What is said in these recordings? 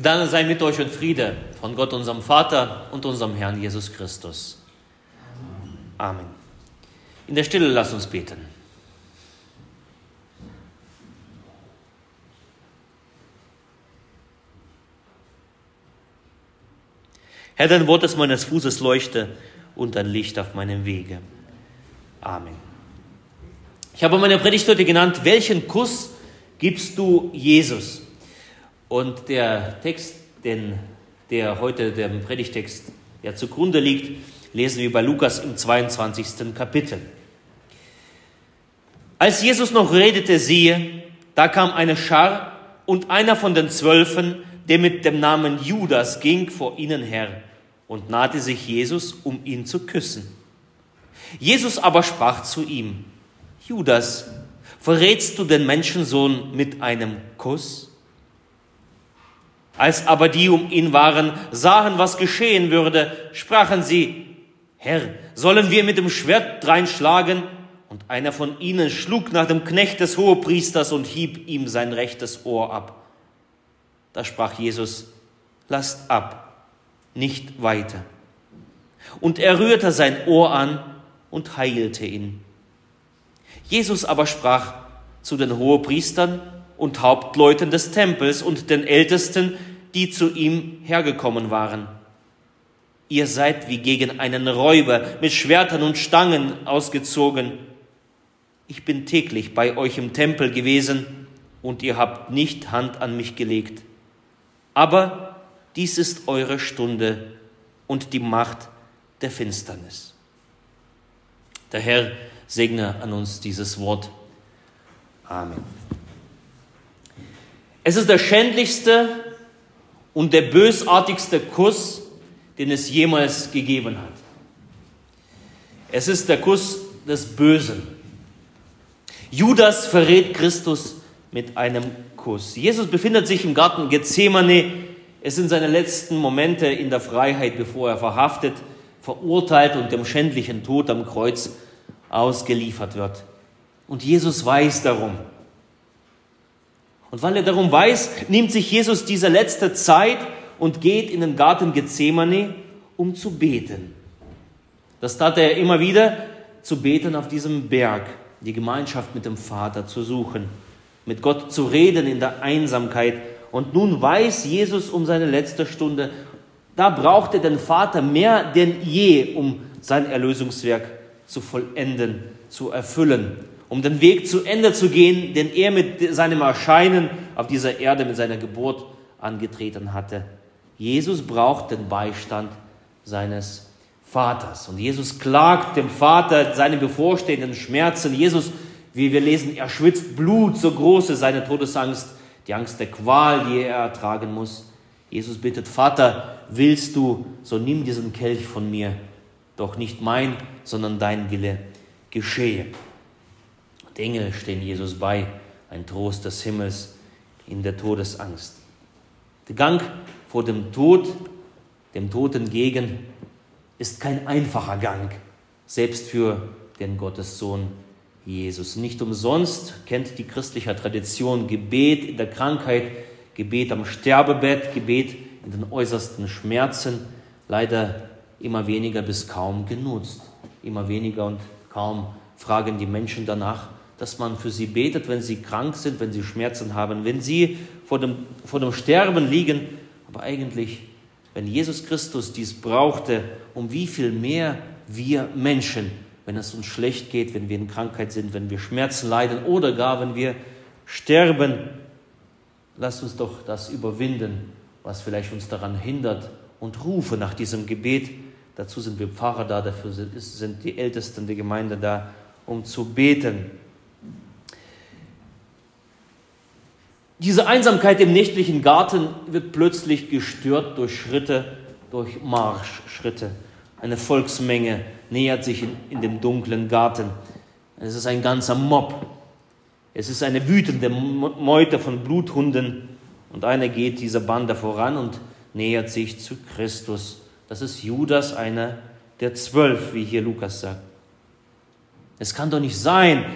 Gnade sei mit euch und Friede von Gott, unserem Vater und unserem Herrn Jesus Christus. Amen. In der Stille lasst uns beten. Herr, dein Wort ist meines Fußes Leuchte und ein Licht auf meinem Wege. Amen. Ich habe meine Predigt heute genannt, welchen Kuss gibst du Jesus? Und der Text, den, der heute dem Predigtext ja zugrunde liegt, lesen wir bei Lukas im 22. Kapitel. Als Jesus noch redete, siehe, da kam eine Schar und einer von den Zwölfen, der mit dem Namen Judas ging vor ihnen her und nahte sich Jesus, um ihn zu küssen. Jesus aber sprach zu ihm, Judas, verrätst du den Menschensohn mit einem Kuss? Als aber die um ihn waren, sahen, was geschehen würde, sprachen sie, Herr, sollen wir mit dem Schwert dreinschlagen? Und einer von ihnen schlug nach dem Knecht des Hohepriesters und hieb ihm sein rechtes Ohr ab. Da sprach Jesus, lasst ab, nicht weiter. Und er rührte sein Ohr an und heilte ihn. Jesus aber sprach zu den Hohepriestern und Hauptleuten des Tempels und den Ältesten, die zu ihm hergekommen waren. Ihr seid wie gegen einen Räuber mit Schwertern und Stangen ausgezogen. Ich bin täglich bei euch im Tempel gewesen und ihr habt nicht Hand an mich gelegt. Aber dies ist eure Stunde und die Macht der Finsternis. Der Herr segne an uns dieses Wort. Amen. Es ist der schändlichste und der bösartigste Kuss, den es jemals gegeben hat. Es ist der Kuss des Bösen. Judas verrät Christus mit einem Kuss. Jesus befindet sich im Garten Gethsemane. Es sind seine letzten Momente in der Freiheit, bevor er verhaftet, verurteilt und dem schändlichen Tod am Kreuz ausgeliefert wird. Und Jesus weiß darum. Und weil er darum weiß, nimmt sich Jesus diese letzte Zeit und geht in den Garten Gethsemane, um zu beten. Das tat er immer wieder, zu beten auf diesem Berg, die Gemeinschaft mit dem Vater zu suchen, mit Gott zu reden in der Einsamkeit. Und nun weiß Jesus um seine letzte Stunde, da braucht er den Vater mehr denn je, um sein Erlösungswerk zu vollenden, zu erfüllen um den Weg zu Ende zu gehen, den er mit seinem Erscheinen auf dieser Erde, mit seiner Geburt angetreten hatte. Jesus braucht den Beistand seines Vaters. Und Jesus klagt dem Vater seine bevorstehenden Schmerzen. Jesus, wie wir lesen, er schwitzt Blut, so groß ist seine Todesangst, die Angst der Qual, die er ertragen muss. Jesus bittet, Vater, willst du, so nimm diesen Kelch von mir, doch nicht mein, sondern dein Wille geschehe. Engel stehen Jesus bei, ein Trost des Himmels in der Todesangst. Der Gang vor dem Tod, dem Tod entgegen, ist kein einfacher Gang, selbst für den Gottessohn Jesus. Nicht umsonst kennt die christliche Tradition Gebet in der Krankheit, Gebet am Sterbebett, Gebet in den äußersten Schmerzen, leider immer weniger bis kaum genutzt. Immer weniger und kaum fragen die Menschen danach, dass man für sie betet, wenn sie krank sind, wenn sie Schmerzen haben, wenn sie vor dem, vor dem Sterben liegen. Aber eigentlich, wenn Jesus Christus dies brauchte, um wie viel mehr wir Menschen, wenn es uns schlecht geht, wenn wir in Krankheit sind, wenn wir Schmerzen leiden oder gar wenn wir sterben, lasst uns doch das überwinden, was vielleicht uns daran hindert und rufe nach diesem Gebet. Dazu sind wir Pfarrer da, dafür sind die Ältesten der Gemeinde da, um zu beten. Diese Einsamkeit im nächtlichen Garten wird plötzlich gestört durch Schritte, durch Marschschritte. Eine Volksmenge nähert sich in, in dem dunklen Garten. Es ist ein ganzer Mob. Es ist eine wütende Meute von Bluthunden. Und einer geht dieser Bande voran und nähert sich zu Christus. Das ist Judas, einer der zwölf, wie hier Lukas sagt. Es kann doch nicht sein,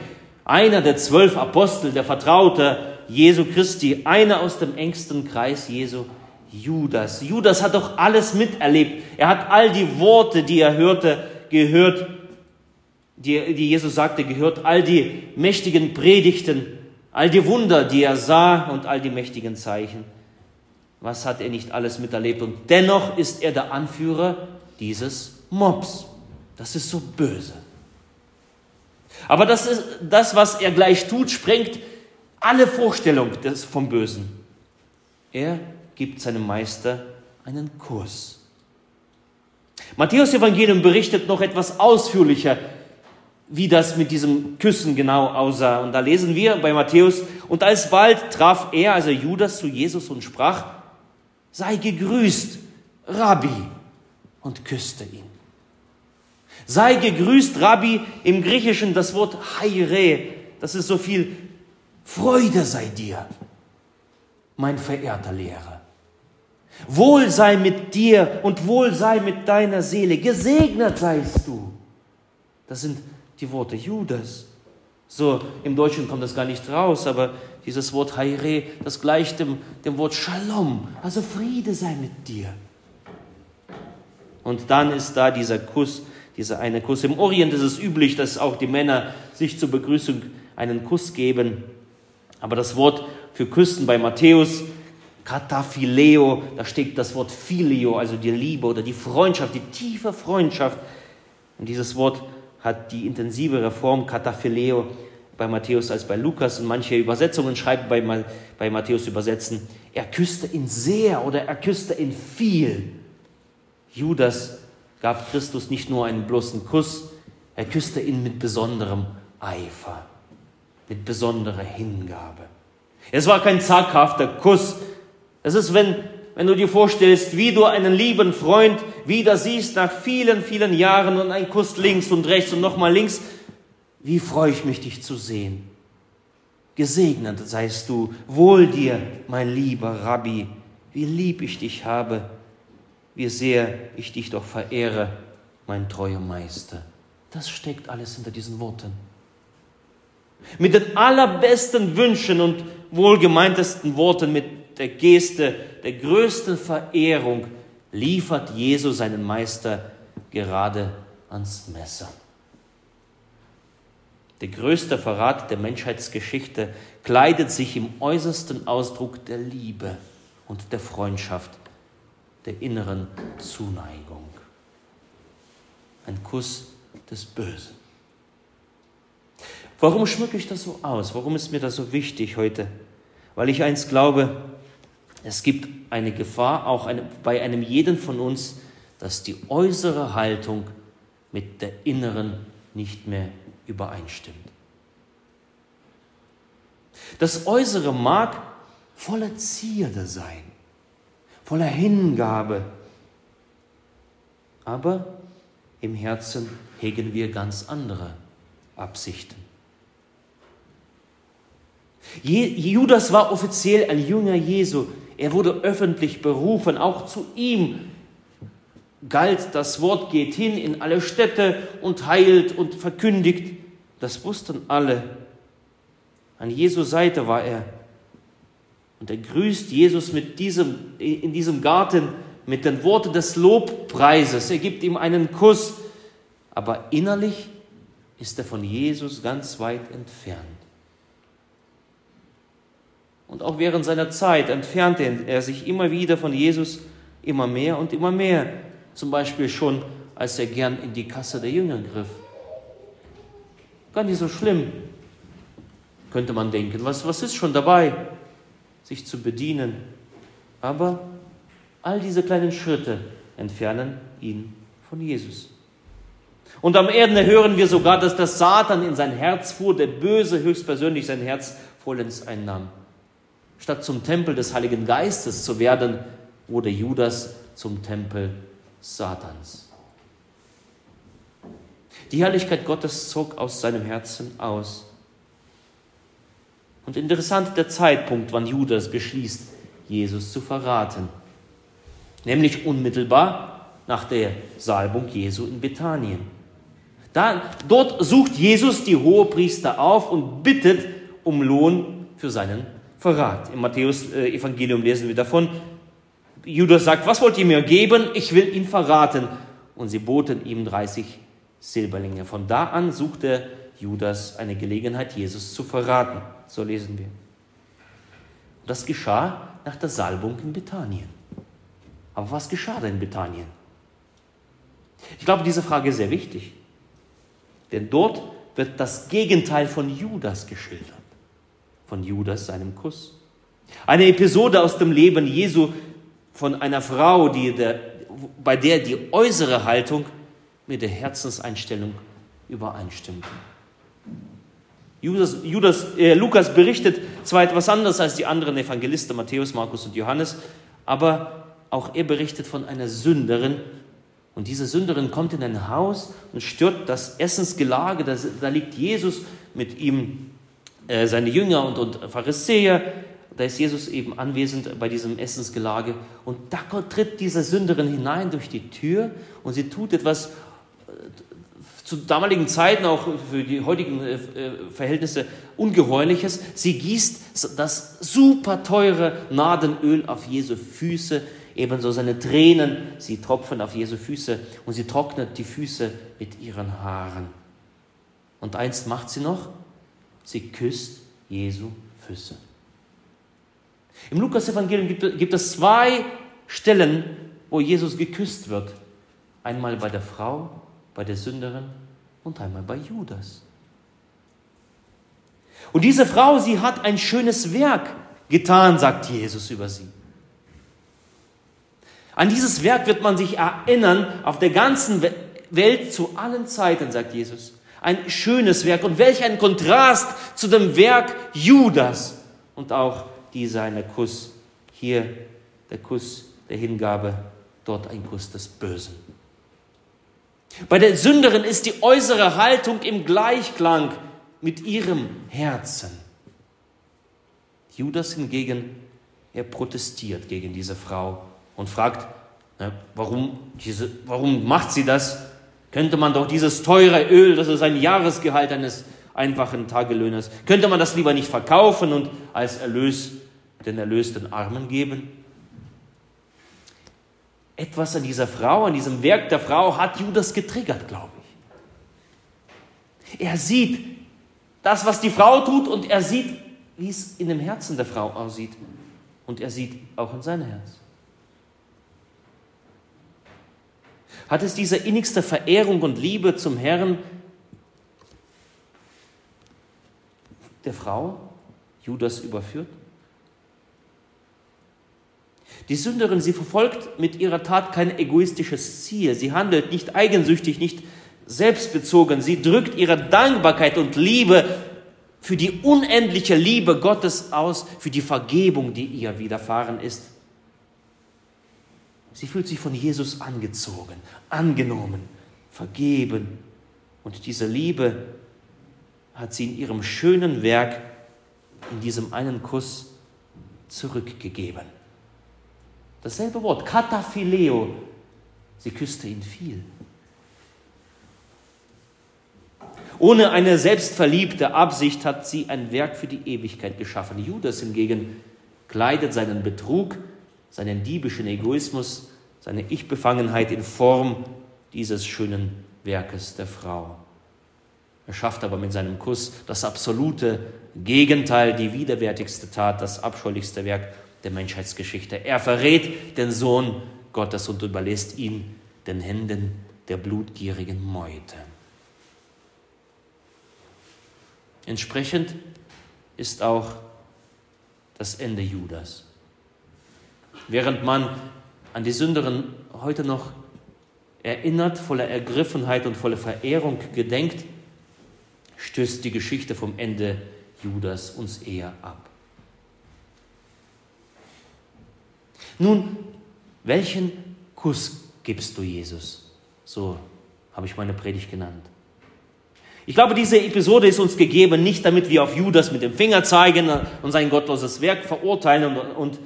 einer der zwölf Apostel, der Vertraute, Jesu Christi, einer aus dem engsten Kreis Jesu, Judas. Judas hat doch alles miterlebt. Er hat all die Worte, die er hörte, gehört, die, die Jesus sagte, gehört, all die mächtigen Predigten, all die Wunder, die er sah und all die mächtigen Zeichen. Was hat er nicht alles miterlebt? Und dennoch ist er der Anführer dieses Mobs. Das ist so böse. Aber das, ist, das was er gleich tut, sprengt alle Vorstellung des, vom Bösen. Er gibt seinem Meister einen Kuss. Matthäus Evangelium berichtet noch etwas ausführlicher, wie das mit diesem Küssen genau aussah. Und da lesen wir bei Matthäus, und alsbald traf er, also Judas, zu Jesus und sprach, sei gegrüßt, Rabbi, und küsste ihn. Sei gegrüßt, Rabbi, im Griechischen das Wort Haire, das ist so viel Freude sei dir, mein verehrter Lehrer. Wohl sei mit dir und wohl sei mit deiner Seele, gesegnet seist du. Das sind die Worte Judas. So, im Deutschen kommt das gar nicht raus, aber dieses Wort Haire, das gleicht dem, dem Wort Shalom, also Friede sei mit dir. Und dann ist da dieser Kuss, dieser eine Kuss. Im Orient ist es üblich, dass auch die Männer sich zur Begrüßung einen Kuss geben. Aber das Wort für Küssen bei Matthäus, Kataphileo, da steht das Wort Filio, also die Liebe oder die Freundschaft, die tiefe Freundschaft. Und dieses Wort hat die intensivere Form Kataphileo bei Matthäus als bei Lukas. Und manche Übersetzungen schreiben bei, bei Matthäus übersetzen, er küsste ihn sehr oder er küsste ihn viel. Judas gab Christus nicht nur einen bloßen Kuss, er küsste ihn mit besonderem Eifer, mit besonderer Hingabe. Es war kein zaghafter Kuss. Es ist, wenn, wenn du dir vorstellst, wie du einen lieben Freund wieder siehst nach vielen, vielen Jahren und ein Kuss links und rechts und nochmal links. Wie freue ich mich, dich zu sehen. Gesegnet seist du, wohl dir, mein lieber Rabbi, wie lieb ich dich habe wie sehr ich dich doch verehre, mein treuer Meister. Das steckt alles hinter diesen Worten. Mit den allerbesten Wünschen und wohlgemeintesten Worten, mit der Geste der größten Verehrung liefert Jesus seinen Meister gerade ans Messer. Der größte Verrat der Menschheitsgeschichte kleidet sich im äußersten Ausdruck der Liebe und der Freundschaft der inneren Zuneigung. Ein Kuss des Bösen. Warum schmücke ich das so aus? Warum ist mir das so wichtig heute? Weil ich eins glaube, es gibt eine Gefahr auch eine, bei einem jeden von uns, dass die äußere Haltung mit der inneren nicht mehr übereinstimmt. Das Äußere mag voller Zierde sein, voller Hingabe. Aber im Herzen hegen wir ganz andere Absichten. Judas war offiziell ein Jünger Jesu. Er wurde öffentlich berufen. Auch zu ihm galt das Wort, geht hin in alle Städte und heilt und verkündigt. Das wussten alle. An Jesu Seite war er und er grüßt Jesus mit diesem, in diesem Garten mit den Worten des Lobpreises. Er gibt ihm einen Kuss. Aber innerlich ist er von Jesus ganz weit entfernt. Und auch während seiner Zeit entfernte er sich immer wieder von Jesus immer mehr und immer mehr. Zum Beispiel schon, als er gern in die Kasse der Jünger griff. Gar nicht so schlimm, könnte man denken. Was, was ist schon dabei? sich zu bedienen. Aber all diese kleinen Schritte entfernen ihn von Jesus. Und am Ende hören wir sogar, dass der Satan in sein Herz fuhr, der Böse höchstpersönlich sein Herz vollends einnahm. Statt zum Tempel des Heiligen Geistes zu werden, wurde Judas zum Tempel Satans. Die Herrlichkeit Gottes zog aus seinem Herzen aus. Und interessant der Zeitpunkt, wann Judas beschließt, Jesus zu verraten. Nämlich unmittelbar nach der Salbung Jesu in Bethanien. Da, dort sucht Jesus die Hohepriester auf und bittet um Lohn für seinen Verrat. Im Matthäus-Evangelium lesen wir davon, Judas sagt, was wollt ihr mir geben? Ich will ihn verraten. Und sie boten ihm 30 Silberlinge. Von da an suchte Judas eine Gelegenheit, Jesus zu verraten. So lesen wir. Das geschah nach der Salbung in Bethanien. Aber was geschah da in Bethanien? Ich glaube, diese Frage ist sehr wichtig. Denn dort wird das Gegenteil von Judas geschildert. Von Judas seinem Kuss. Eine Episode aus dem Leben Jesu von einer Frau, die der, bei der die äußere Haltung mit der Herzenseinstellung übereinstimmte. Judas, Judas, äh, Lukas berichtet zwar etwas anderes als die anderen Evangelisten, Matthäus, Markus und Johannes, aber auch er berichtet von einer Sünderin. Und diese Sünderin kommt in ein Haus und stört das Essensgelage. Da, da liegt Jesus mit ihm, äh, seine Jünger und, und Pharisäer. Da ist Jesus eben anwesend bei diesem Essensgelage. Und da tritt diese Sünderin hinein durch die Tür und sie tut etwas, zu damaligen Zeiten, auch für die heutigen äh, äh, Verhältnisse, ungeheuerliches. Sie gießt das super teure Nadenöl auf Jesu Füße, ebenso seine Tränen, sie tropfen auf Jesu Füße und sie trocknet die Füße mit ihren Haaren. Und eins macht sie noch, sie küsst Jesu Füße. Im Lukas-Evangelium gibt, gibt es zwei Stellen, wo Jesus geküsst wird. Einmal bei der Frau bei der Sünderin und einmal bei Judas. Und diese Frau, sie hat ein schönes Werk getan, sagt Jesus über sie. An dieses Werk wird man sich erinnern auf der ganzen Welt zu allen Zeiten, sagt Jesus. Ein schönes Werk. Und welch ein Kontrast zu dem Werk Judas. Und auch dieser eine Kuss. Hier der Kuss der Hingabe, dort ein Kuss des Bösen. Bei der Sünderin ist die äußere Haltung im Gleichklang mit ihrem Herzen. Judas hingegen, er protestiert gegen diese Frau und fragt, warum, diese, warum macht sie das? Könnte man doch dieses teure Öl, das ist ein Jahresgehalt eines einfachen Tagelöhners, könnte man das lieber nicht verkaufen und als Erlös den erlösten Armen geben? Etwas an dieser Frau, an diesem Werk der Frau hat Judas getriggert, glaube ich. Er sieht das, was die Frau tut und er sieht, wie es in dem Herzen der Frau aussieht. Und er sieht auch in sein Herz. Hat es diese innigste Verehrung und Liebe zum Herrn der Frau Judas überführt? Die Sünderin, sie verfolgt mit ihrer Tat kein egoistisches Ziel. Sie handelt nicht eigensüchtig, nicht selbstbezogen. Sie drückt ihre Dankbarkeit und Liebe für die unendliche Liebe Gottes aus, für die Vergebung, die ihr widerfahren ist. Sie fühlt sich von Jesus angezogen, angenommen, vergeben. Und diese Liebe hat sie in ihrem schönen Werk, in diesem einen Kuss zurückgegeben. Dasselbe Wort, kataphileo. Sie küsste ihn viel. Ohne eine selbstverliebte Absicht hat sie ein Werk für die Ewigkeit geschaffen. Judas hingegen kleidet seinen Betrug, seinen diebischen Egoismus, seine Ich-Befangenheit in Form dieses schönen Werkes der Frau. Er schafft aber mit seinem Kuss das absolute Gegenteil, die widerwärtigste Tat, das abscheulichste Werk der Menschheitsgeschichte. Er verrät den Sohn Gottes und überlässt ihn den Händen der blutgierigen Meute. Entsprechend ist auch das Ende Judas. Während man an die Sünderin heute noch erinnert, voller Ergriffenheit und voller Verehrung gedenkt, stößt die Geschichte vom Ende Judas uns eher ab. Nun, welchen Kuss gibst du Jesus? So habe ich meine Predigt genannt. Ich glaube, diese Episode ist uns gegeben, nicht damit wir auf Judas mit dem Finger zeigen und sein gottloses Werk verurteilen und, und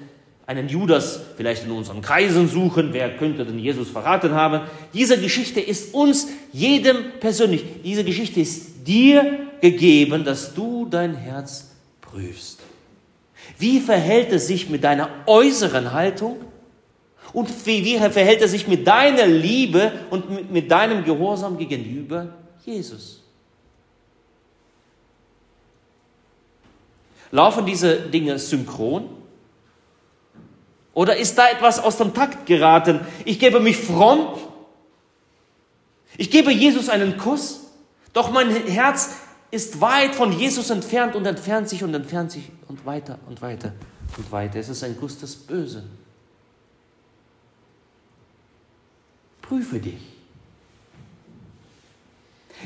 einen Judas vielleicht in unseren Kreisen suchen, wer könnte denn Jesus verraten haben. Diese Geschichte ist uns, jedem persönlich, diese Geschichte ist dir gegeben, dass du dein Herz prüfst. Wie verhält es sich mit deiner äußeren Haltung? Und wie, wie verhält er sich mit deiner Liebe und mit, mit deinem Gehorsam gegenüber Jesus? Laufen diese Dinge synchron? Oder ist da etwas aus dem Takt geraten? Ich gebe mich fromm, ich gebe Jesus einen Kuss, doch mein Herz ist weit von Jesus entfernt und entfernt sich und entfernt sich und weiter und weiter und weiter. Es ist ein Kuss des Bösen. Prüfe dich.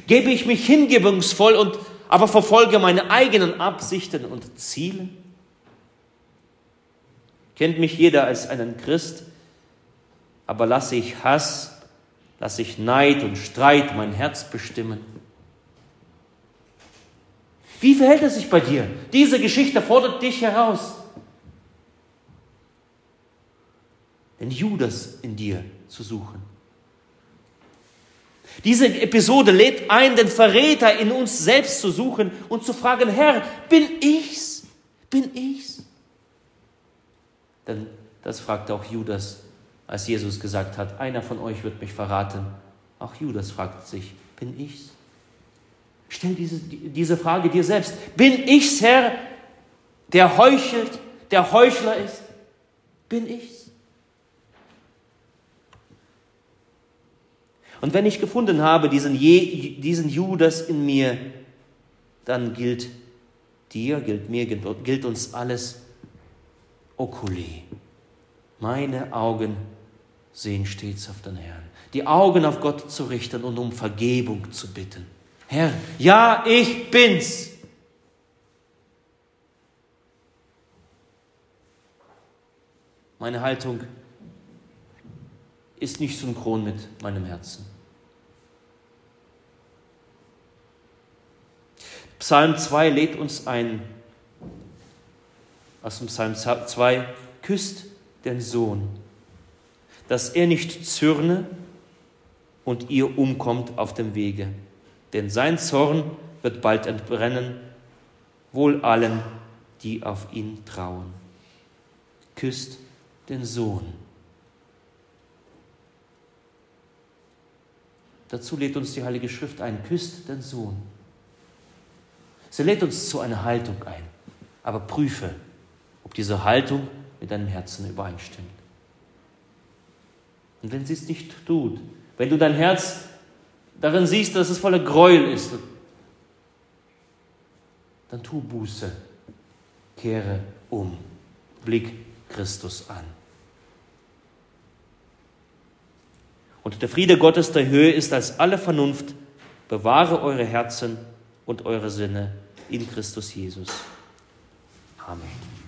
Gebe ich mich hingebungsvoll und aber verfolge meine eigenen Absichten und Ziele? Kennt mich jeder als einen Christ, aber lasse ich Hass, lasse ich Neid und Streit mein Herz bestimmen? Wie verhält es sich bei dir? Diese Geschichte fordert dich heraus. Den Judas in dir zu suchen. Diese Episode lädt ein, den Verräter in uns selbst zu suchen und zu fragen, Herr, bin ich's? Bin ich's? Denn das fragte auch Judas, als Jesus gesagt hat, einer von euch wird mich verraten. Auch Judas fragt sich, bin ich's? Stell diese, diese Frage dir selbst. Bin ich's, Herr, der heuchelt, der Heuchler ist? Bin ich's? Und wenn ich gefunden habe, diesen, Je, diesen Judas in mir, dann gilt dir, gilt mir, gilt uns alles Oculi. Meine Augen sehen stets auf den Herrn. Die Augen auf Gott zu richten und um Vergebung zu bitten. Herr, ja, ich bin's. Meine Haltung ist nicht synchron mit meinem Herzen. Psalm 2 lädt uns ein, aus dem Psalm 2, küsst den Sohn, dass er nicht zürne und ihr umkommt auf dem Wege. Denn sein Zorn wird bald entbrennen, wohl allen, die auf ihn trauen. Küsst den Sohn. Dazu lädt uns die Heilige Schrift ein, küsst den Sohn. Sie lädt uns zu einer Haltung ein. Aber prüfe, diese Haltung mit deinem Herzen übereinstimmt. Und wenn sie es nicht tut, wenn du dein Herz darin siehst, dass es voller Gräuel ist, dann tu Buße, kehre um, blick Christus an. Und der Friede Gottes der Höhe ist als alle Vernunft. Bewahre eure Herzen und eure Sinne in Christus Jesus. Amen.